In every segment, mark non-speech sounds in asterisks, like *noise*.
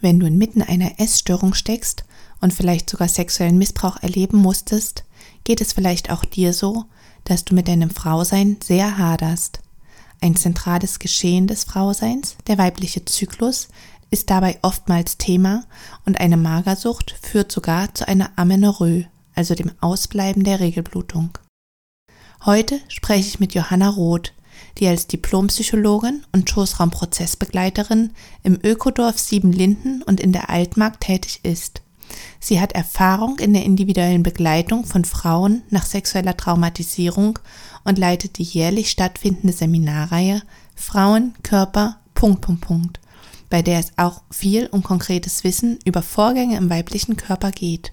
Wenn du inmitten einer Essstörung steckst und vielleicht sogar sexuellen Missbrauch erleben musstest, geht es vielleicht auch dir so, dass du mit deinem Frausein sehr haderst. Ein zentrales Geschehen des Frauseins, der weibliche Zyklus, ist dabei oftmals Thema und eine Magersucht führt sogar zu einer Amenorrhoe, also dem Ausbleiben der Regelblutung. Heute spreche ich mit Johanna Roth, die als Diplompsychologin und Schoßraumprozessbegleiterin im Ökodorf Siebenlinden und in der Altmark tätig ist. Sie hat Erfahrung in der individuellen Begleitung von Frauen nach sexueller Traumatisierung und leitet die jährlich stattfindende Seminarreihe Frauen, Körper, Punkt, Punkt, Punkt, bei der es auch viel um konkretes Wissen über Vorgänge im weiblichen Körper geht.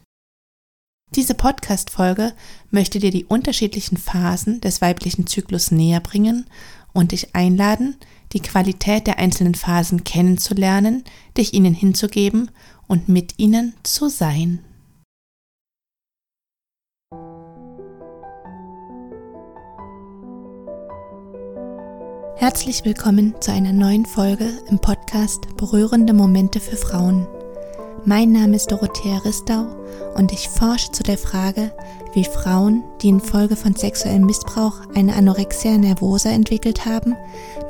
Diese Podcast-Folge möchte dir die unterschiedlichen Phasen des weiblichen Zyklus näher bringen und dich einladen, die Qualität der einzelnen Phasen kennenzulernen, dich ihnen hinzugeben und mit ihnen zu sein. Herzlich willkommen zu einer neuen Folge im Podcast Berührende Momente für Frauen. Mein Name ist Dorothea Ristau und ich forsche zu der Frage, wie Frauen, die infolge von sexuellem Missbrauch eine Anorexia nervosa entwickelt haben,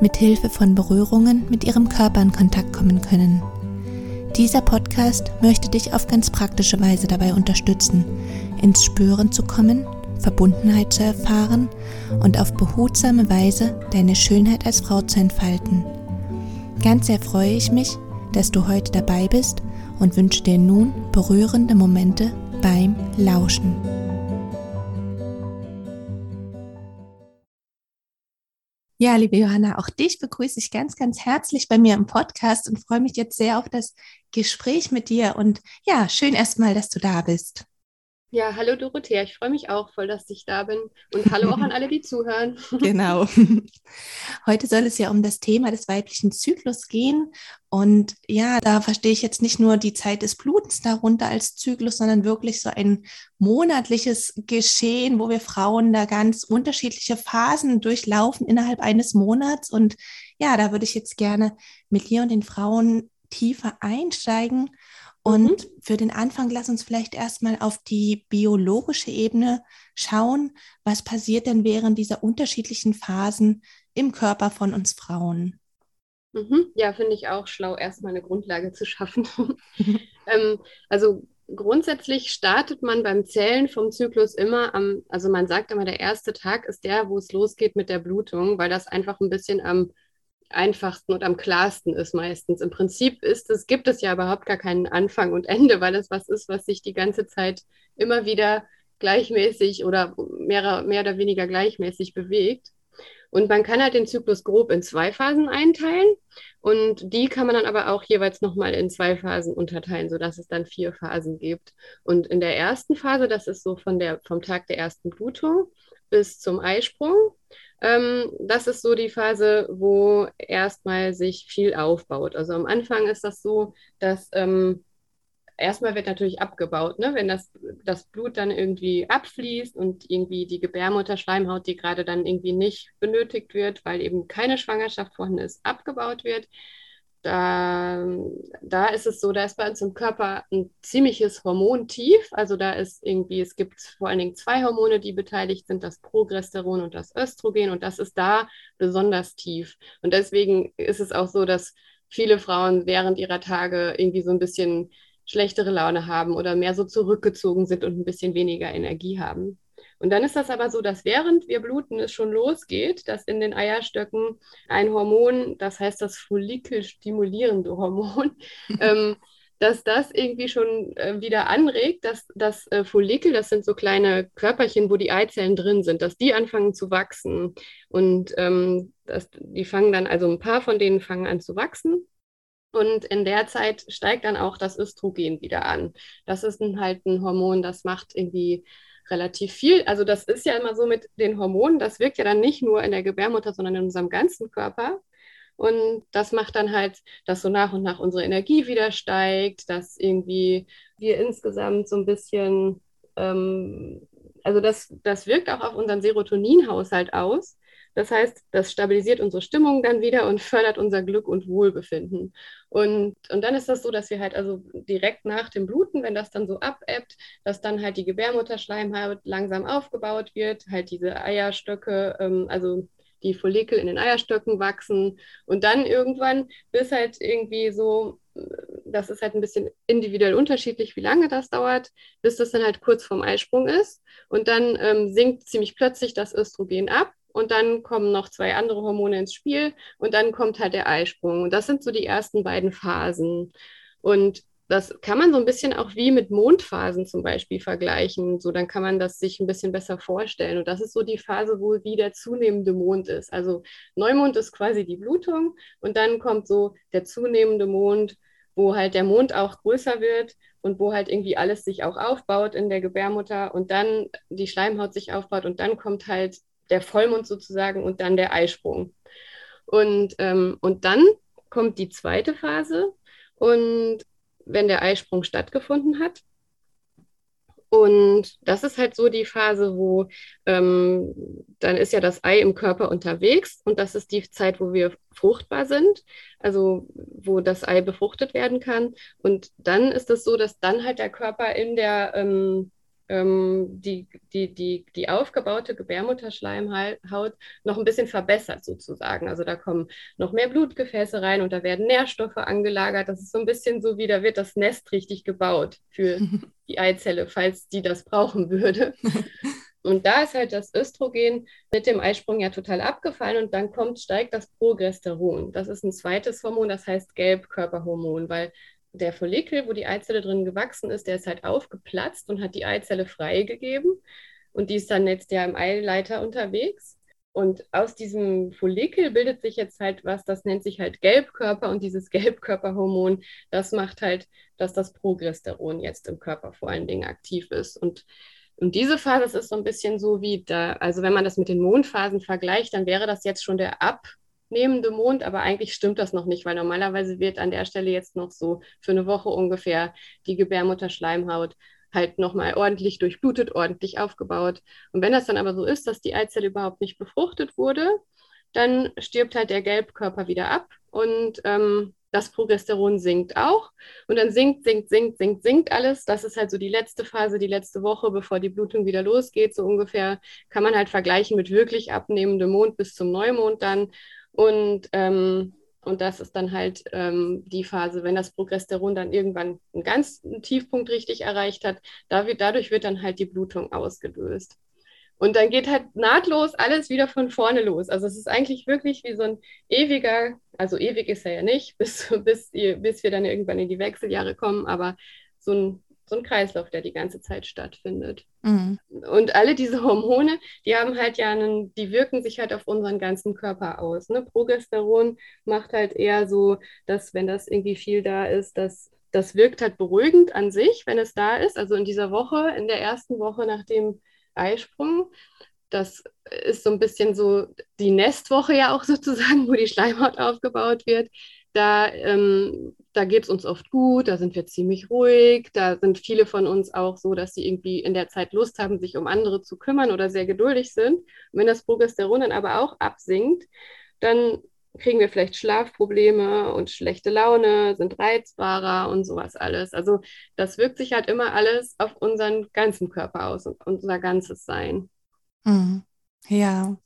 mit Hilfe von Berührungen mit ihrem Körper in Kontakt kommen können. Dieser Podcast möchte dich auf ganz praktische Weise dabei unterstützen, ins Spüren zu kommen, Verbundenheit zu erfahren und auf behutsame Weise deine Schönheit als Frau zu entfalten. Ganz sehr freue ich mich, dass du heute dabei bist und wünsche dir nun berührende Momente beim Lauschen. Ja, liebe Johanna, auch dich begrüße ich ganz, ganz herzlich bei mir im Podcast und freue mich jetzt sehr auf das Gespräch mit dir. Und ja, schön erstmal, dass du da bist. Ja, hallo Dorothea, ich freue mich auch voll, dass ich da bin. Und hallo auch an alle, die *laughs* zuhören. Genau. *laughs* Heute soll es ja um das Thema des weiblichen Zyklus gehen. Und ja, da verstehe ich jetzt nicht nur die Zeit des Blutens darunter als Zyklus, sondern wirklich so ein monatliches Geschehen, wo wir Frauen da ganz unterschiedliche Phasen durchlaufen innerhalb eines Monats. Und ja, da würde ich jetzt gerne mit dir und den Frauen tiefer einsteigen und mhm. für den Anfang lass uns vielleicht erstmal auf die biologische Ebene schauen, was passiert denn während dieser unterschiedlichen Phasen im Körper von uns Frauen. Mhm. Ja, finde ich auch schlau, erstmal eine Grundlage zu schaffen. *laughs* *laughs* ähm, also grundsätzlich startet man beim Zählen vom Zyklus immer am, also man sagt immer, der erste Tag ist der, wo es losgeht mit der Blutung, weil das einfach ein bisschen am einfachsten und am klarsten ist meistens. Im Prinzip ist es, gibt es ja überhaupt gar keinen Anfang und Ende, weil es was ist, was sich die ganze Zeit immer wieder gleichmäßig oder mehr, mehr oder weniger gleichmäßig bewegt. Und man kann halt den Zyklus grob in zwei Phasen einteilen und die kann man dann aber auch jeweils nochmal in zwei Phasen unterteilen, sodass es dann vier Phasen gibt. Und in der ersten Phase, das ist so von der, vom Tag der ersten Blutung bis zum Eisprung, ähm, das ist so die Phase, wo erstmal sich viel aufbaut. Also am Anfang ist das so, dass ähm, erstmal wird natürlich abgebaut, ne? wenn das, das Blut dann irgendwie abfließt und irgendwie die Gebärmutterschleimhaut, die gerade dann irgendwie nicht benötigt wird, weil eben keine Schwangerschaft vorhanden ist, abgebaut wird da, da ist es so, da ist bei uns im Körper ein ziemliches Hormontief. Also da ist irgendwie, es gibt vor allen Dingen zwei Hormone, die beteiligt sind, das Progesteron und das Östrogen. Und das ist da besonders tief. Und deswegen ist es auch so, dass viele Frauen während ihrer Tage irgendwie so ein bisschen schlechtere Laune haben oder mehr so zurückgezogen sind und ein bisschen weniger Energie haben. Und dann ist das aber so, dass während wir bluten es schon losgeht, dass in den Eierstöcken ein Hormon, das heißt das follikelstimulierende Hormon, *laughs* ähm, dass das irgendwie schon äh, wieder anregt, dass das äh, Follikel, das sind so kleine Körperchen, wo die Eizellen drin sind, dass die anfangen zu wachsen. Und ähm, das, die fangen dann, also ein paar von denen fangen an zu wachsen. Und in der Zeit steigt dann auch das Östrogen wieder an. Das ist ein, halt ein Hormon, das macht irgendwie relativ viel. Also das ist ja immer so mit den Hormonen, das wirkt ja dann nicht nur in der Gebärmutter, sondern in unserem ganzen Körper. Und das macht dann halt, dass so nach und nach unsere Energie wieder steigt, dass irgendwie wir insgesamt so ein bisschen, ähm, also das, das wirkt auch auf unseren Serotoninhaushalt aus, Das heißt, das stabilisiert unsere Stimmung dann wieder und fördert unser Glück und Wohlbefinden. Und, und dann ist das so, dass wir halt also direkt nach dem Bluten, wenn das dann so abebbt, dass dann halt die Gebärmutterschleimhaut langsam aufgebaut wird, halt diese Eierstöcke, ähm, also die Follikel in den Eierstöcken wachsen. Und dann irgendwann bis halt irgendwie so, das ist halt ein bisschen individuell unterschiedlich, wie lange das dauert, bis das dann halt kurz vorm Eisprung ist. Und dann ähm, sinkt ziemlich plötzlich das Östrogen ab und dann kommen noch zwei andere Hormone ins Spiel und dann kommt halt der Eisprung und das sind so die ersten beiden Phasen und das kann man so ein bisschen auch wie mit Mondphasen zum Beispiel vergleichen. So, dann kann man das sich ein bisschen besser vorstellen. Und das ist so die Phase, wo wie der zunehmende Mond ist. Also Neumond ist quasi die Blutung und dann kommt so der zunehmende Mond, wo halt der Mond auch größer wird und wo halt irgendwie alles sich auch aufbaut in der Gebärmutter und dann die Schleimhaut sich aufbaut und dann kommt halt der Vollmond sozusagen und dann der Eisprung. Und, ähm, und dann kommt die zweite Phase und wenn der Eisprung stattgefunden hat. Und das ist halt so die Phase, wo ähm, dann ist ja das Ei im Körper unterwegs und das ist die Zeit, wo wir fruchtbar sind, also wo das Ei befruchtet werden kann. Und dann ist es so, dass dann halt der Körper in der ähm, die, die, die, die aufgebaute Gebärmutterschleimhaut noch ein bisschen verbessert sozusagen. Also da kommen noch mehr Blutgefäße rein und da werden Nährstoffe angelagert. Das ist so ein bisschen so wie, da wird das Nest richtig gebaut für *laughs* die Eizelle, falls die das brauchen würde. *laughs* Und da ist halt das Östrogen mit dem Eisprung ja total abgefallen und dann kommt, steigt das Progesteron. Das ist ein zweites Hormon, das heißt Gelbkörperhormon, weil der Follikel, wo die Eizelle drin gewachsen ist, der ist halt aufgeplatzt und hat die Eizelle freigegeben. Und die ist dann jetzt ja im Eileiter unterwegs. Und aus diesem Follikel bildet sich jetzt halt was, das nennt sich halt Gelbkörper. Und dieses Gelbkörperhormon, das macht halt, dass das Progesteron jetzt im Körper vor allen Dingen aktiv ist. Und, und diese Phase ist so ein bisschen so wie da, also wenn man das mit den Mondphasen vergleicht, dann wäre das jetzt schon der Ab- nehmende Mond, aber eigentlich stimmt das noch nicht, weil normalerweise wird an der Stelle jetzt noch so für eine Woche ungefähr die Gebärmutterschleimhaut halt nochmal ordentlich durchblutet, ordentlich aufgebaut. Und wenn das dann aber so ist, dass die Eizelle überhaupt nicht befruchtet wurde, dann stirbt halt der Gelbkörper wieder ab und ähm, das Progesteron sinkt auch. Und dann sinkt, sinkt, sinkt, sinkt, sinkt alles. Das ist halt so die letzte Phase, die letzte Woche, bevor die Blutung wieder losgeht. So ungefähr kann man halt vergleichen mit wirklich abnehmendem Mond bis zum Neumond dann. Und, ähm, und das ist dann halt ähm, die Phase, wenn das Progesteron dann irgendwann einen ganz Tiefpunkt richtig erreicht hat, dadurch wird dann halt die Blutung ausgelöst. Und dann geht halt nahtlos alles wieder von vorne los. Also es ist eigentlich wirklich wie so ein ewiger, also ewig ist er ja nicht, *laughs* bis, bis, bis wir dann irgendwann in die Wechseljahre kommen, aber so ein so ein Kreislauf, der die ganze Zeit stattfindet. Mhm. Und alle diese Hormone, die haben halt ja einen, die wirken sich halt auf unseren ganzen Körper aus. Ne? Progesteron macht halt eher so, dass wenn das irgendwie viel da ist, dass das wirkt halt beruhigend an sich, wenn es da ist. Also in dieser Woche, in der ersten Woche nach dem Eisprung, das ist so ein bisschen so die Nestwoche ja auch *laughs* sozusagen, wo die Schleimhaut aufgebaut wird. Da, ähm, da geht es uns oft gut, da sind wir ziemlich ruhig, da sind viele von uns auch so, dass sie irgendwie in der Zeit Lust haben, sich um andere zu kümmern oder sehr geduldig sind. Und wenn das Progesteron dann aber auch absinkt, dann kriegen wir vielleicht Schlafprobleme und schlechte Laune, sind reizbarer und sowas alles. Also das wirkt sich halt immer alles auf unseren ganzen Körper aus und unser ganzes Sein. Mhm. Ja,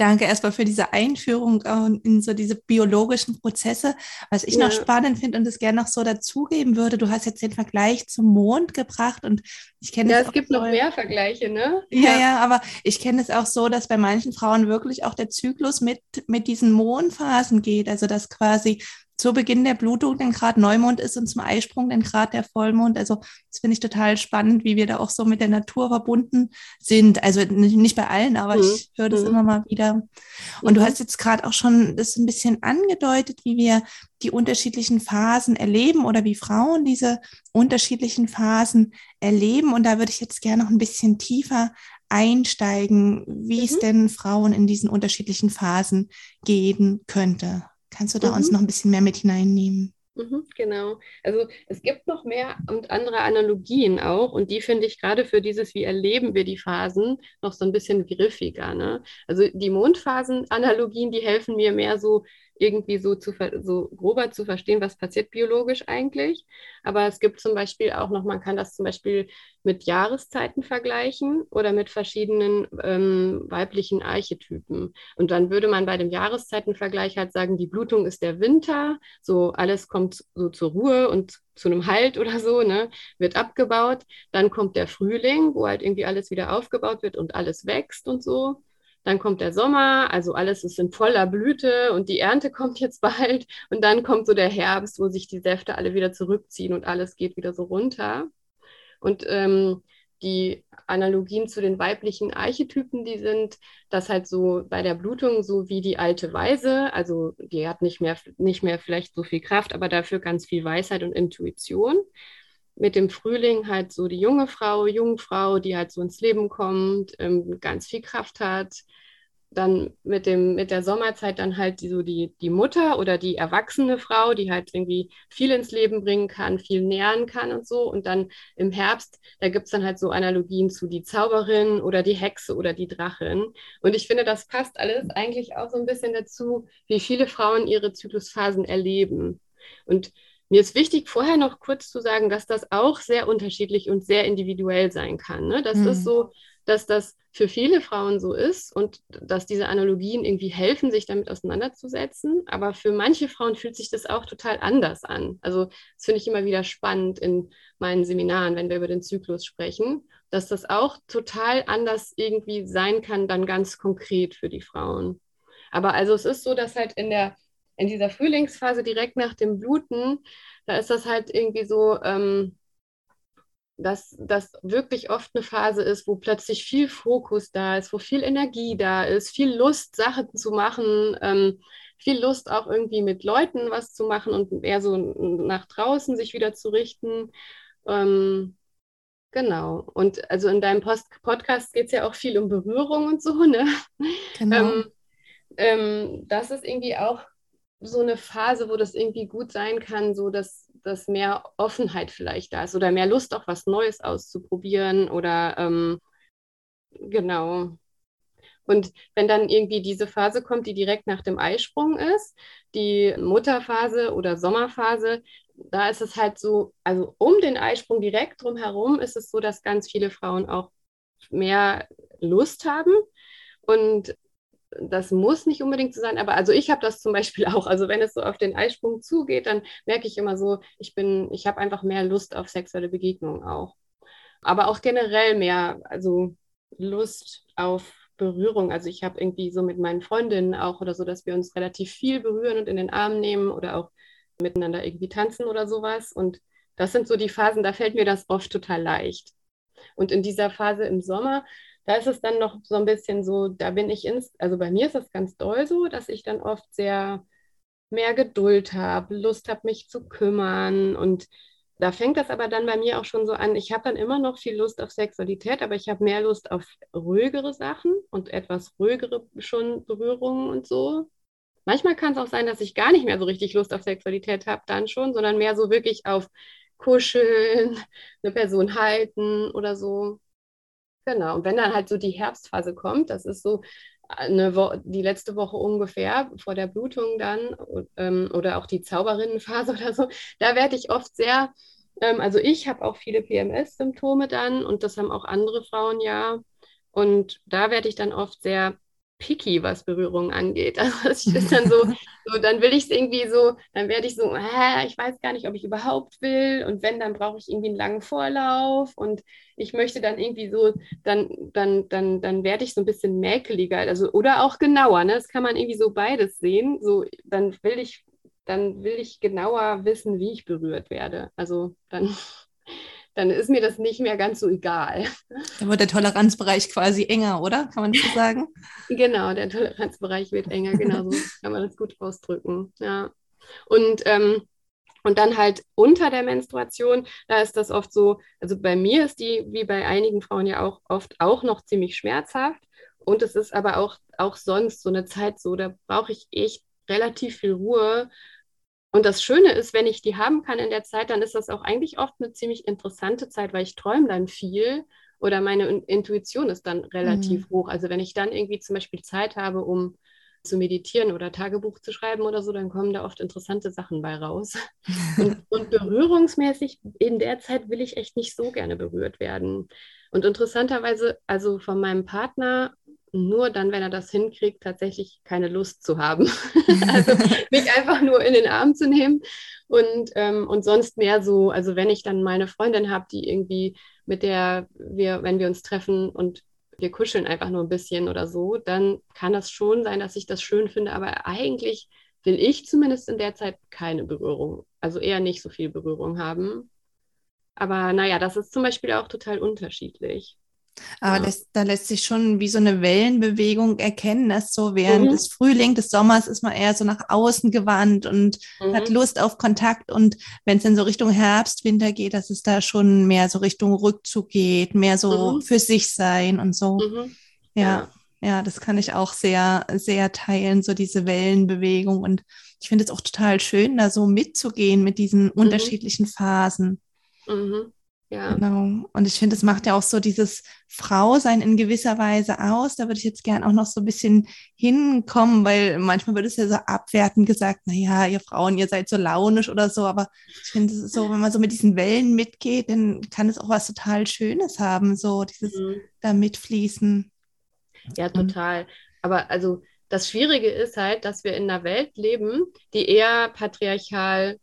Danke erstmal für diese Einführung in so diese biologischen Prozesse. Was ich ja. noch spannend finde und es gerne noch so dazugeben würde, du hast jetzt den Vergleich zum Mond gebracht und ich kenne Ja, es gibt so, noch mehr Vergleiche, ne? Ja, ja, ja, aber ich kenne es auch so, dass bei manchen Frauen wirklich auch der Zyklus mit, mit diesen Mondphasen geht. Also dass quasi zu Beginn der Blutung dann gerade Neumond ist und zum Eisprung dann gerade der Vollmond. Also das finde ich total spannend, wie wir da auch so mit der Natur verbunden sind. Also nicht bei allen, aber mhm. ich höre das mhm. immer mal wieder. Und mhm. du hast jetzt gerade auch schon das ein bisschen angedeutet, wie wir die unterschiedlichen Phasen erleben oder wie Frauen diese unterschiedlichen Phasen erleben. Und da würde ich jetzt gerne noch ein bisschen tiefer einsteigen, wie es mhm. denn Frauen in diesen unterschiedlichen Phasen gehen könnte. Kannst du da mhm. uns noch ein bisschen mehr mit hineinnehmen? Mhm, genau. Also es gibt noch mehr und andere Analogien auch und die finde ich gerade für dieses, wie erleben wir die Phasen, noch so ein bisschen griffiger. Ne? Also die Mondphasen-Analogien, die helfen mir mehr so irgendwie so, zu, so grober zu verstehen, was passiert biologisch eigentlich. Aber es gibt zum Beispiel auch noch, man kann das zum Beispiel mit Jahreszeiten vergleichen oder mit verschiedenen ähm, weiblichen Archetypen. Und dann würde man bei dem Jahreszeitenvergleich halt sagen, die Blutung ist der Winter, so alles kommt so zur Ruhe und zu einem Halt oder so, ne, wird abgebaut. Dann kommt der Frühling, wo halt irgendwie alles wieder aufgebaut wird und alles wächst und so. Dann kommt der Sommer, also alles ist in voller Blüte und die Ernte *laughs* kommt jetzt bald. Und dann kommt so der Herbst, wo sich die Säfte alle wieder zurückziehen und alles geht wieder so runter. Und ähm, die Analogien zu den weiblichen Archetypen, die sind, dass halt so bei der Blutung so wie die alte Weise, also die hat nicht mehr, nicht mehr vielleicht so viel Kraft, aber dafür ganz viel Weisheit und Intuition mit dem Frühling halt so die junge Frau, Jungfrau, die halt so ins Leben kommt, ähm, ganz viel Kraft hat. Dann mit, dem, mit der Sommerzeit dann halt die, so die, die Mutter oder die erwachsene Frau, die halt irgendwie viel ins Leben bringen kann, viel nähren kann und so. Und dann im Herbst, da gibt es dann halt so Analogien zu die Zauberin oder die Hexe oder die Drachin. Und ich finde, das passt alles eigentlich auch so ein bisschen dazu, wie viele Frauen ihre Zyklusphasen erleben. Und mir ist wichtig, vorher noch kurz zu sagen, dass das auch sehr unterschiedlich und sehr individuell sein kann. Ne? Das mhm. ist so, dass das für viele Frauen so ist und dass diese Analogien irgendwie helfen, sich damit auseinanderzusetzen. Aber für manche Frauen fühlt sich das auch total anders an. Also das finde ich immer wieder spannend in meinen Seminaren, wenn wir über den Zyklus sprechen, dass das auch total anders irgendwie sein kann, dann ganz konkret für die Frauen. Aber also es ist so, dass halt in der in dieser Frühlingsphase direkt nach dem Bluten, da ist das halt irgendwie so, ähm, dass das wirklich oft eine Phase ist, wo plötzlich viel Fokus da ist, wo viel Energie da ist, viel Lust, Sachen zu machen, ähm, viel Lust auch irgendwie mit Leuten was zu machen und eher so nach draußen sich wieder zu richten. Ähm, genau. Und also in deinem Post Podcast geht es ja auch viel um Berührung und so, ne? Genau. Ähm, ähm, das ist irgendwie auch so eine Phase, wo das irgendwie gut sein kann, so dass, dass mehr Offenheit vielleicht da ist oder mehr Lust, auch was Neues auszuprobieren oder ähm, genau. Und wenn dann irgendwie diese Phase kommt, die direkt nach dem Eisprung ist, die Mutterphase oder Sommerphase, da ist es halt so, also um den Eisprung direkt drumherum ist es so, dass ganz viele Frauen auch mehr Lust haben. Und das muss nicht unbedingt so sein, aber also ich habe das zum Beispiel *laughs* auch. Also wenn es so auf den Eisprung zugeht, dann merke ich immer so, ich bin, ich habe einfach mehr Lust auf sexuelle Begegnungen auch. Aber auch generell mehr, also Lust auf Berührung. Also ich habe irgendwie so mit meinen Freundinnen auch oder so, dass wir uns relativ viel berühren und in den Arm nehmen oder auch miteinander irgendwie tanzen oder sowas. Und das sind so die Phasen, da fällt mir das oft total leicht. Und in dieser Phase im Sommer, da ist es dann noch so ein bisschen so, da bin ich ins, also bei mir ist es ganz doll so, dass ich dann oft sehr mehr Geduld habe, Lust habe, mich zu kümmern und da fängt das aber dann bei mir auch schon so an. Ich habe dann immer noch viel Lust auf Sexualität, aber ich habe mehr Lust auf ruhigere Sachen und etwas ruhigere schon Berührungen und so. Manchmal kann es auch sein, dass ich gar nicht mehr so richtig Lust auf Sexualität habe, dann schon, sondern mehr so wirklich auf Kuscheln, *laughs* eine Person halten oder so. Genau, und wenn dann halt so die Herbstphase kommt, das ist so eine Wo die letzte Woche ungefähr vor der Blutung dann ähm, oder auch die Zauberinnenphase *laughs* oder so, da werde ich oft sehr, ähm, also ich habe auch viele PMS-Symptome dann und das haben auch andere Frauen ja. Und da werde ich dann oft sehr picky, was Berührung angeht. *laughs* Also es ist dann so, *laughs* so dann will ich es irgendwie so, dann werde ich so, hä, ich weiß gar nicht, ob ich überhaupt will. Und wenn, dann brauche ich irgendwie einen langen Vorlauf und ich möchte dann irgendwie so, dann, dann, dann, dann werde ich so ein bisschen mäkeliger, also oder auch genauer, ne? Das kann man irgendwie so beides sehen. So, dann will ich, dann will ich genauer wissen, wie ich berührt werde. Also dann *laughs* dann ist mir das nicht mehr ganz so egal. Dann wird der Toleranzbereich quasi enger, oder? Kann man das so sagen? genau, der Toleranzbereich wird enger, genau so kann man das gut ausdrücken. Ja. Und, ähm, und dann halt unter der Menstruation, da ist das oft so, also bei mir ist die, wie bei einigen Frauen ja auch oft auch noch ziemlich schmerzhaft. Und es ist aber auch, auch sonst so eine Zeit so, da brauche ich echt relativ viel Ruhe und das Schöne ist, wenn ich die haben kann in der Zeit, dann ist das auch eigentlich oft eine ziemlich interessante Zeit, weil ich träume dann viel oder meine Intuition ist dann relativ mhm. hoch. Also wenn ich dann irgendwie zum Beispiel Zeit habe, um zu meditieren oder Tagebuch zu schreiben oder so, dann kommen da oft interessante Sachen bei raus. *laughs* Und, und, berührungsmäßig in der Zeit will ich echt nicht so gerne berührt werden. Und interessanterweise, also von meinem Partner, nur dann, wenn er das hinkriegt, tatsächlich keine Lust zu haben. *laughs* *laughs* also mich einfach nur in den Arm zu nehmen und, ähm, und sonst mehr so, also wenn ich dann meine Freundin habe, die irgendwie, mit der wir, wenn wir uns treffen und wir kuscheln einfach nur ein bisschen oder so, dann kann das schon sein, dass ich das schön finde, aber eigentlich will ich zumindest in der Zeit keine Berührung, also eher nicht so viel Berührung haben. Aber naja, das ist zum Beispiel auch total unterschiedlich. Aber das, da lässt sich schon wie so eine Wellenbewegung erkennen, dass so während mhm. des Frühlings, des Sommers ist man eher so nach außen gewandt und mhm. hat Lust auf Kontakt. Und wenn es dann so Richtung Herbst, Winter geht, dass es da schon mehr so Richtung Rückzug geht, mehr so mhm. für sich sein und so. Mhm. Ja. ja. Ja, das kann ich auch sehr, sehr teilen, so diese Wellenbewegung. Und ich finde es auch total schön, da so mitzugehen mit diesen mhm. unterschiedlichen Phasen. Mhm. Ja. Genau. Und ich finde, es macht ja auch so dieses Frausein in gewisser Weise aus. Da würde ich jetzt gern auch noch so ein bisschen hinkommen, weil manchmal wird es ja so abwertend gesagt, naja, ihr Frauen, ihr seid so launisch oder so. Aber ich finde, es ist so, wenn man so mit diesen Wellen mitgeht, dann kann es auch was total Schönes haben, so dieses mhm. da mitfließen. Ja, total. Aber also das Schwierige ist halt, dass wir in einer Welt leben, die eher patriarchal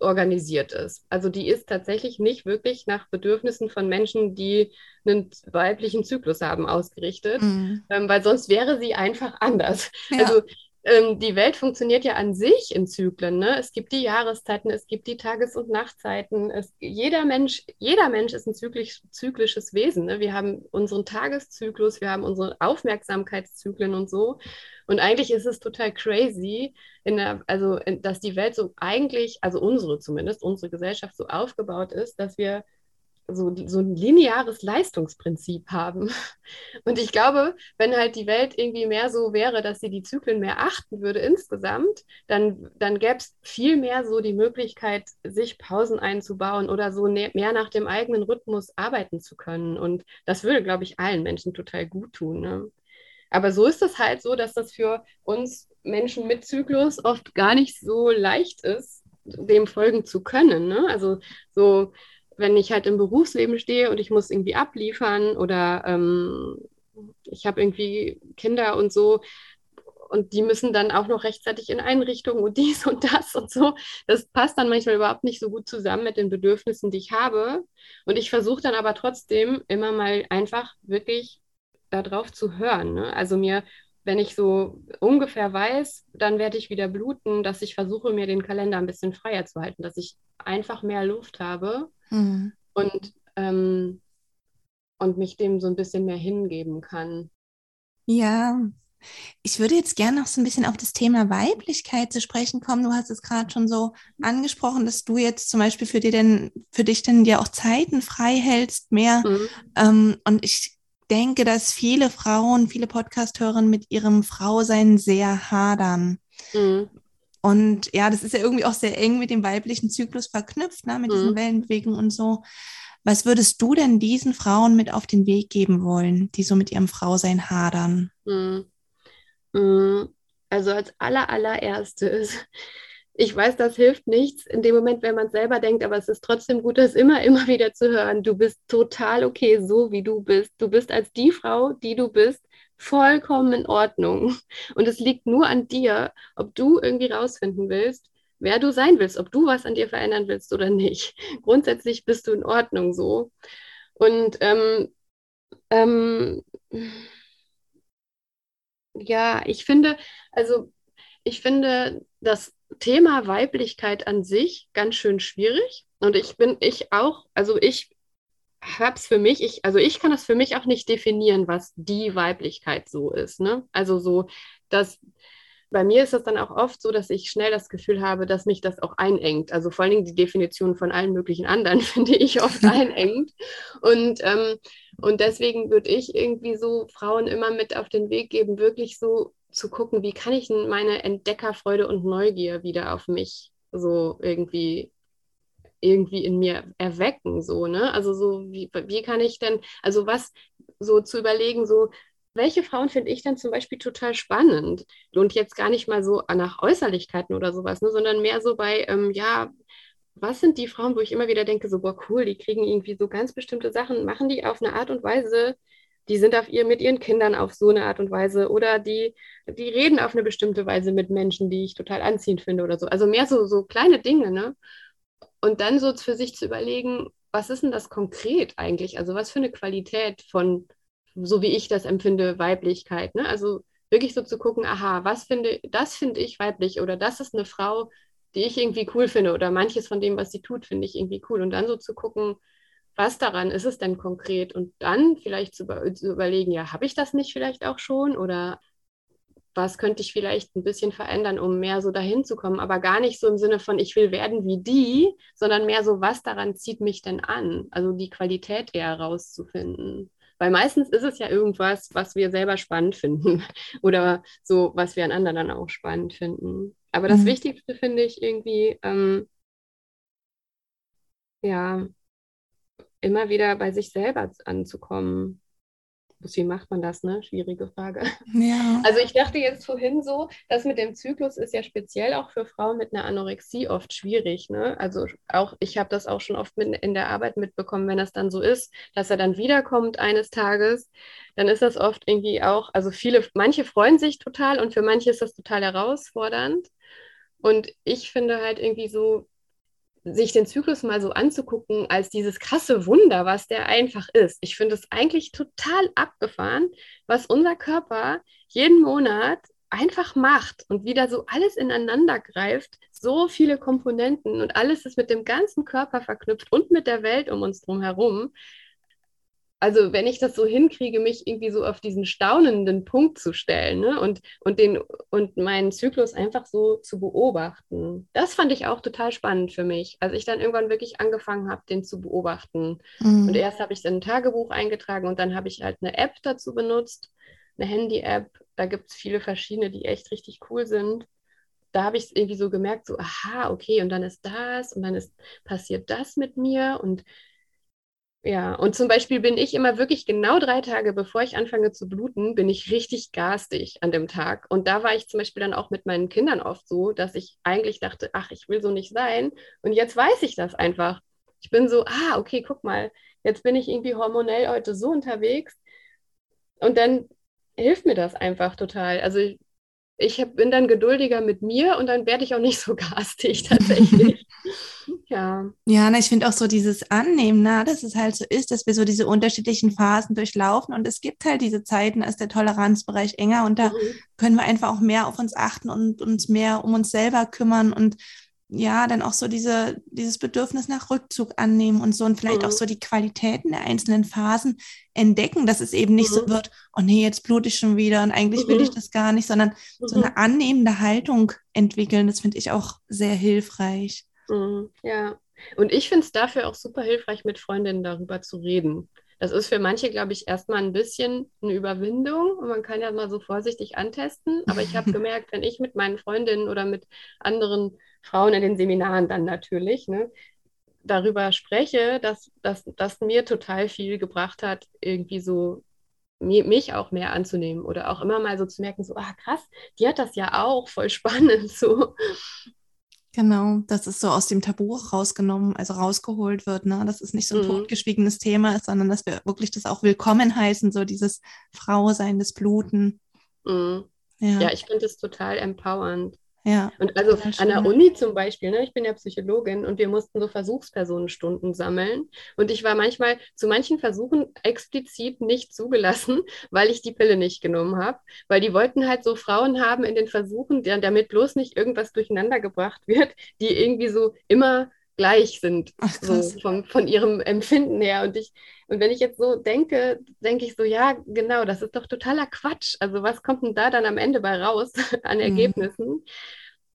organisiert ist. Also die ist tatsächlich nicht wirklich nach Bedürfnissen von Menschen, die einen weiblichen Zyklus haben, ausgerichtet, mhm. ähm, weil sonst wäre sie einfach anders. Ja. Also ähm, die Welt funktioniert ja an sich in Zyklen. Ne? Es gibt die Jahreszeiten, es gibt die Tages- und Nachtzeiten. Es, jeder, Mensch, jeder Mensch ist ein zyklisch, zyklisches Wesen. Ne? Wir haben unseren Tageszyklus, wir haben unsere Aufmerksamkeitszyklen und so. Und eigentlich ist es total crazy, der, also in, dass die Welt so eigentlich, also unsere zumindest, unsere Gesellschaft so aufgebaut ist, dass wir so, so ein lineares Leistungsprinzip haben. Und ich glaube, wenn halt die Welt irgendwie mehr so wäre, dass sie die Zyklen mehr achten würde insgesamt, dann, dann gäbe es viel mehr so die Möglichkeit, sich Pausen einzubauen oder so mehr nach dem eigenen Rhythmus arbeiten zu können. Und das würde, glaube ich, allen Menschen total gut tun. Ne? Aber so ist es halt so, dass das für uns Menschen mit Zyklus oft gar nicht so leicht ist, dem folgen zu können. Ne? Also so wenn ich halt im Berufsleben stehe und ich muss irgendwie abliefern oder ähm, ich habe irgendwie Kinder und so und die müssen dann auch noch rechtzeitig in Einrichtungen und *laughs* dies und das und so. Das passt dann manchmal überhaupt nicht so gut zusammen mit den Bedürfnissen, die ich habe. Und ich versuche dann aber trotzdem immer mal einfach wirklich darauf zu hören. Ne? Also mir, wenn ich so ungefähr weiß, dann werde ich wieder bluten, dass ich versuche, mir den Kalender ein bisschen freier zu halten, dass ich einfach mehr Luft habe mhm. und, ähm, und mich dem so ein bisschen mehr hingeben kann. Ja, ich würde jetzt gerne noch so ein bisschen auf das Thema Weiblichkeit zu sprechen kommen. Du hast es gerade schon so angesprochen, dass du jetzt zum Beispiel für, dir denn, für dich denn ja auch Zeiten frei hältst mehr. Mhm. Ähm, und ich denke, dass viele Frauen, viele Podcast-Hörerinnen mit ihrem Frausein sehr hadern. Mhm. Und ja, das ist ja irgendwie auch sehr eng mit dem weiblichen Zyklus verknüpft, ne, mit mhm. diesen Wellenbewegungen und so. Was würdest du denn diesen Frauen mit auf den Weg geben wollen, die so mit ihrem Frausein hadern? Mhm. mhm. Also als aller, allererstes, ich weiß, das hilft nichts in dem Moment, wenn man selber denkt, aber es ist trotzdem gut, das immer, immer wieder zu hören. Du bist total okay, so wie du bist. Du bist als die Frau, die du bist, vollkommen in Ordnung. Und es liegt nur an dir, ob du irgendwie rausfinden willst, wer du sein willst, ob du was an dir verändern willst oder nicht. *laughs* Grundsätzlich bist du in Ordnung so. Und ähm, ähm, ja, ich finde, also ich finde das Thema Weiblichkeit an sich ganz schön schwierig. Und ich bin, ich auch, also ich habe es für mich, ich, also ich kann das für mich auch nicht definieren, was die Weiblichkeit so ist. Ne? Also so, dass bei mir ist es dann auch oft so, dass ich schnell das Gefühl habe, dass mich das auch einengt. Also vor allen Dingen die Definition von allen möglichen anderen *laughs* finde ich oft *laughs* einengt. Und, ähm, und deswegen würde ich irgendwie so Frauen immer mit auf den Weg geben, wirklich so zu gucken, wie kann ich meine Entdeckerfreude und Neugier wieder auf mich so irgendwie irgendwie in mir erwecken, so, ne? Also so, wie, wie kann ich denn, also was so zu überlegen, so, welche Frauen finde ich dann zum Beispiel total spannend? Und jetzt gar nicht mal so nach Äußerlichkeiten oder sowas, ne, sondern mehr so bei, ähm, ja, was sind die Frauen, wo ich immer wieder denke, so, boah, cool, die kriegen irgendwie so ganz bestimmte Sachen, machen die auf eine Art und Weise, die sind auf ihr, mit ihren Kindern auf so eine Art und Weise oder die, die reden auf eine bestimmte Weise mit Menschen, die ich total anziehend finde oder so. Also mehr so, so kleine Dinge, ne? Und dann so für sich zu überlegen, was ist denn das konkret eigentlich? Also was für eine Qualität von, so wie ich das empfinde, Weiblichkeit, ne? Also wirklich so zu gucken, aha, was finde, das finde ich weiblich oder das ist eine Frau, die ich irgendwie cool finde oder manches von dem, was sie tut, finde ich irgendwie cool. Und dann so zu gucken, was daran ist es denn konkret? Und dann vielleicht zu, zu überlegen, ja, habe ich das nicht vielleicht auch schon oder was könnte ich vielleicht ein bisschen verändern, um mehr so dahin zu kommen, aber gar nicht so im Sinne von, ich will werden wie die, sondern mehr so, was daran zieht mich denn an? Also die Qualität eher rauszufinden. Weil meistens ist es ja irgendwas, was wir selber spannend finden *laughs* oder so, was wir an anderen dann auch spannend finden. Aber das mhm. Wichtigste finde ich irgendwie, ähm, ja, immer wieder bei sich selber anzukommen. Wie macht man das, ne? Schwierige Frage. Ja. *laughs* Also ich dachte jetzt vorhin so, das mit dem Zyklus ist ja speziell auch für Frauen mit einer Anorexie oft schwierig, ne? Also auch, ich habe das auch schon oft mit, in der Arbeit mitbekommen, wenn das dann so ist, dass er dann wiederkommt eines Tages, dann ist das oft irgendwie auch, also viele, manche freuen sich total und für manche ist das total herausfordernd. Und ich finde halt irgendwie so, sich den Zyklus mal so anzugucken als dieses krasse Wunder, was der einfach ist. Ich finde es eigentlich total abgefahren, was unser Körper jeden Monat einfach macht und wieder so alles ineinander greift, so viele Komponenten und alles ist mit dem ganzen Körper verknüpft und mit der Welt um uns drum herum also wenn ich das so hinkriege, mich irgendwie so auf diesen staunenden Punkt zu stellen ne? und, und, den, und meinen Zyklus einfach so zu beobachten, das fand ich auch total spannend für mich, als ich dann irgendwann wirklich angefangen habe, den zu beobachten. Mhm. Und erst habe ich es in ein Tagebuch eingetragen und dann habe ich halt eine App dazu benutzt, eine Handy-App. Da gibt es viele verschiedene, die echt richtig cool sind da habe ich es irgendwie so gemerkt, so, aha, okay, und dann ist das und dann ist passiert das mit mir und ja, und zum Beispiel bin ich immer wirklich genau drei Tage, bevor ich anfange zu bluten, bin ich richtig garstig an dem Tag. Und da war ich zum Beispiel dann auch mit meinen Kindern oft so, dass ich eigentlich dachte, ach, ich will so nicht sein. Und jetzt weiß ich das einfach. Ich bin so, ah, okay, guck mal, jetzt bin ich irgendwie hormonell heute so unterwegs. Und dann hilft mir das einfach total. Also ich, hab, bin dann geduldiger mit mir und dann werde ich auch nicht so *laughs* garstig tatsächlich. *laughs* ja. Ja, na, ich finde auch so dieses Annehmen, na, dass es halt so ist, dass wir so diese unterschiedlichen Phasen durchlaufen und es gibt halt diese Zeiten, da ist der Toleranzbereich enger und da mhm. können wir einfach auch mehr auf uns achten und uns mehr um uns selber kümmern und ja, dann auch so diese, dieses Bedürfnis nach Rückzug annehmen und so und vielleicht mhm. auch so die Qualitäten der einzelnen Phasen entdecken, dass es eben nicht mhm. so wird, oh nee, jetzt blute ich schon wieder und eigentlich mhm. will ich mhm. das gar nicht, sondern so eine mhm. annehmende Haltung entwickeln, das finde ich auch sehr hilfreich. Mhm. Ja, und ich finde es dafür auch super hilfreich, mit Freundinnen darüber zu reden. Das ist für manche, glaube ich, erstmal ein bisschen eine Überwindung und man kann ja mal so vorsichtig antesten. Aber ich habe *laughs* gemerkt, wenn ich mit meinen Freundinnen oder mit anderen Frauen in den Seminaren dann natürlich, ne, darüber spreche, dass das mir total viel gebracht hat, irgendwie so mich auch mehr anzunehmen oder auch immer mal so zu merken, so, ah krass, die hat das ja auch, voll spannend *laughs* so. Genau, dass es so aus dem Tabu rausgenommen, also rausgeholt wird, ne? Dass es nicht so ein mhm. totgeschwiegenes Thema ist, sondern dass wir wirklich das auch willkommen heißen, so dieses Frausein, das Bluten. Mhm. Ja. ja, ich finde es total empowernd. Ja. Und also an der Uni zum Beispiel, ne, ich bin ja Psychologin und wir mussten so Versuchspersonenstunden sammeln. Und ich war manchmal zu manchen Versuchen explizit nicht zugelassen, *laughs* weil ich die Pille nicht genommen habe. Weil die wollten halt so Frauen haben in den Versuchen, damit bloß nicht irgendwas durcheinander gebracht *laughs* wird, die irgendwie so immer gleich sind, Ach, so von, von ihrem Empfinden her. Und ich, und wenn ich jetzt so denke, denke ich so, ja, genau, das ist doch totaler Quatsch. Also was kommt denn da dann am Ende bei raus *laughs* an mhm. Ergebnissen? Mhm.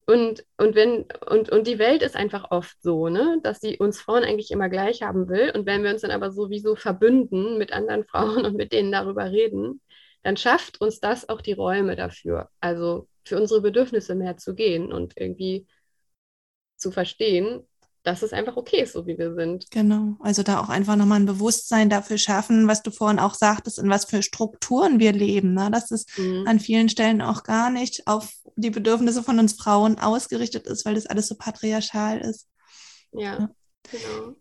Und, und, wenn, und, und die Welt ist einfach oft so, ne, dass sie uns Frauen eigentlich immer gleich haben will. Und wenn wir uns dann aber sowieso verbünden mit anderen Frauen *laughs* und mit denen darüber reden, dann schafft uns das auch die Räume dafür. Also für unsere Bedürfnisse mehr zu gehen und irgendwie zu verstehen, dass es einfach okay ist, so wie wir sind. Genau. Also da auch einfach nochmal ein Bewusstsein dafür schaffen, was du vorhin auch sagtest, in was für Strukturen wir leben. Ne? Dass es mhm. an vielen Stellen auch gar nicht auf die Bedürfnisse von uns Frauen ausgerichtet ist, weil das alles so patriarchal ist. Ja, ja. genau.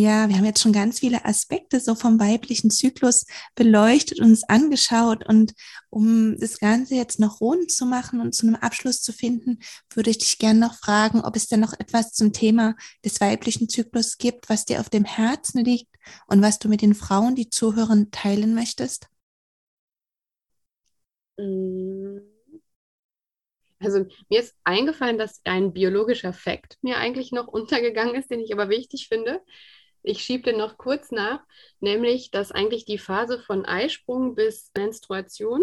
Ja, wir haben jetzt schon ganz viele Aspekte so vom weiblichen Zyklus beleuchtet und uns angeschaut. Und um das Ganze jetzt noch rund zu machen und zu einem Abschluss zu finden, würde ich dich gerne noch fragen, ob es denn noch etwas zum Thema des weiblichen Zyklus gibt, was dir auf dem Herzen liegt und was du mit den Frauen, die zuhören, teilen möchtest. Mm. Also mir ist eingefallen, dass ein biologischer Fakt mir eigentlich noch untergegangen ist, den ich aber wichtig finde. Ich schiebe den noch kurz nach, nämlich, dass eigentlich die Phase von Eisprung bis Menstruation,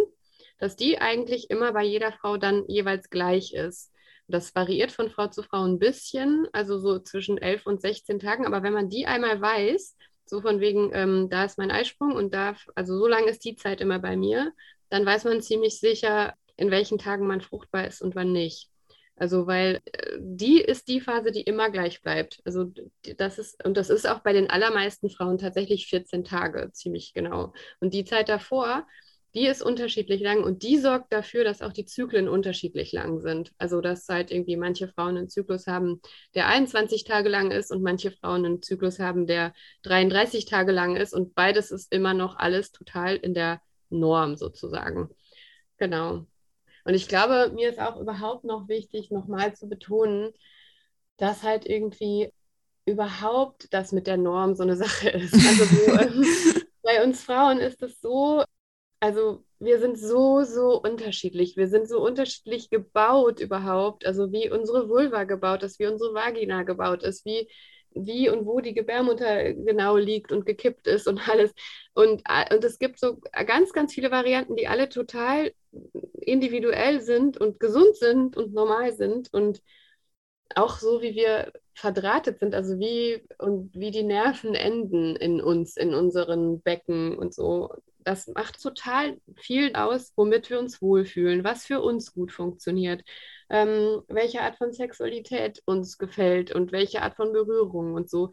dass die eigentlich immer bei jeder Frau dann jeweils gleich ist. Das variiert von Frau zu Frau ein bisschen, also so zwischen 11 und 16 Tagen. Aber wenn man die einmal weiß, so von wegen, ähm, da ist mein Eisprung und da, also so lange ist die Zeit immer bei mir, dann weiß man ziemlich sicher, in welchen Tagen man fruchtbar ist und wann nicht. Also, weil äh, die ist die Phase, die immer gleich bleibt. Also, das ist, und das ist auch bei den allermeisten Frauen tatsächlich 14 Tage, ziemlich genau. Und die Zeit davor, die ist unterschiedlich lang und die sorgt dafür, dass auch die Zyklen unterschiedlich lang sind. Also, dass halt irgendwie manche Frauen einen Zyklus haben, der 21 Tage lang ist und manche Frauen einen Zyklus haben, der 33 Tage lang ist und beides ist immer noch alles total in der Norm sozusagen. Genau. Und ich glaube, mir ist auch überhaupt noch wichtig, nochmal zu betonen, dass halt irgendwie überhaupt das mit der Norm so eine Sache ist. Also so, *laughs* ähm, bei uns Frauen ist es so, also wir sind so, so unterschiedlich. Wir sind so unterschiedlich gebaut überhaupt. Also wie unsere Vulva gebaut ist, wie unsere Vagina gebaut ist, wie wie und wo die Gebärmutter genau liegt und gekippt ist und alles. Und, äh, und es gibt so ganz, ganz viele Varianten, die alle total individuell sind und gesund sind und normal sind und auch so, wie wir verdrahtet sind, also wie und wie die Nerven enden in uns, in unseren Becken und so. Das macht total viel aus, womit wir uns wohlfühlen, was für uns gut funktioniert ähm, welche Art von Sexualität uns gefällt und welche Art von Berührung und so.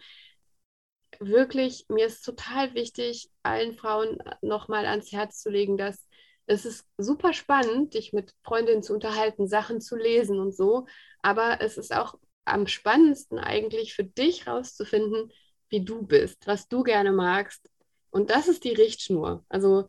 Wirklich, mir ist total wichtig, allen Frauen nochmal ans Herz zu legen, dass es ist super spannend, dich mit Freundinnen zu unterhalten, Sachen zu lesen und so, aber es ist auch am spannendsten eigentlich für dich rauszufinden, wie du bist, was du gerne magst. Und das ist die Richtschnur. Also,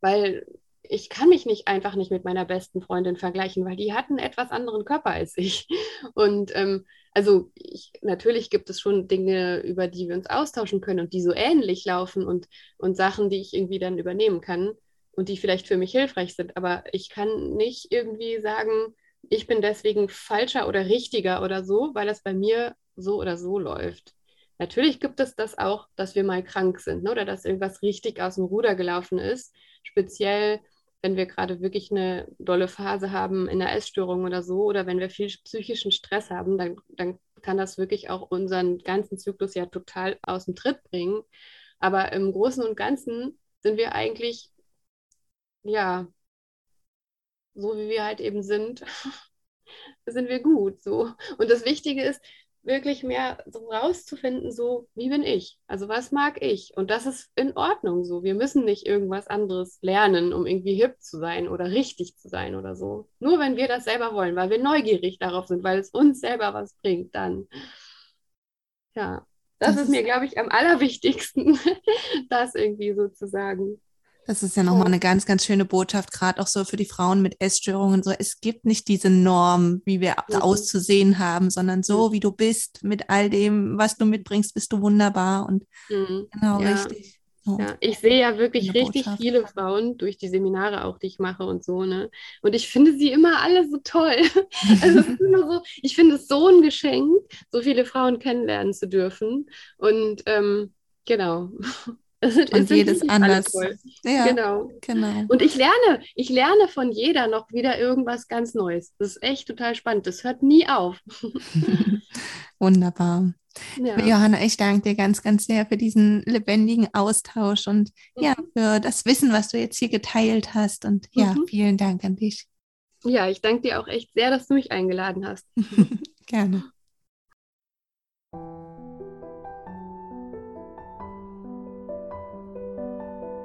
weil ich kann mich nicht einfach nicht mit meiner besten Freundin vergleichen, weil die hat einen etwas anderen Körper als ich. *laughs* Und ähm, also ich, natürlich gibt es schon Dinge, über die wir uns austauschen können und die so ähnlich laufen und, und Sachen, die ich irgendwie dann übernehmen kann und die vielleicht für mich hilfreich sind. Aber ich kann nicht irgendwie sagen, ich bin deswegen falscher oder richtiger oder so, weil das bei mir so oder so läuft. Natürlich gibt es das auch, dass wir mal krank sind ne? oder dass irgendwas richtig aus dem Ruder gelaufen ist. Speziell wenn wir gerade wirklich eine dolle Phase haben in der Essstörung oder so, oder wenn wir viel psychischen Stress haben, dann, dann kann das wirklich auch unseren ganzen Zyklus ja total aus dem Tritt bringen. Aber im Großen und Ganzen sind wir eigentlich, ja, so wie wir halt eben sind, *laughs* sind wir gut so. Und das Wichtige ist, wirklich mehr so rauszufinden, so wie bin ich? Also was mag ich? Und das ist in Ordnung so. Wir müssen nicht irgendwas anderes lernen, um irgendwie hip zu sein oder richtig zu sein oder so. Nur wenn wir das selber wollen, weil wir neugierig darauf sind, weil es uns selber was bringt, dann. Ja, das, das ist mir, glaube ich, am allerwichtigsten, *laughs* das irgendwie so zu sagen. Das ist ja nochmal eine ganz, ganz schöne Botschaft, gerade auch so für die Frauen mit Essstörungen. So, es gibt nicht diese Norm, wie wir mhm. auszusehen haben, sondern so, mhm. wie du bist, mit all dem, was du mitbringst, bist du wunderbar. Und mhm. genau, ja. richtig. So. Ja, ich sehe ja wirklich richtig Botschaft. viele Frauen durch die Seminare auch, die ich mache und so, ne? Und ich finde sie immer alle so toll. *laughs* also es ist immer so, ich finde es so ein Geschenk, so viele Frauen kennenlernen zu dürfen. Und ähm, genau. *laughs* Und jedes anders. Ja, genau. genau. Und ich lerne, ich lerne von jeder noch wieder irgendwas ganz Neues. Das ist echt total spannend. Das hört nie auf. *laughs* Wunderbar. Ja. Johanna, ich danke dir ganz, ganz sehr für diesen lebendigen Austausch und mhm. ja, für das Wissen, was du jetzt hier geteilt hast. Und ja, mhm. vielen Dank an dich. Ja, ich danke dir auch echt sehr, dass du mich eingeladen hast. *laughs* Gerne.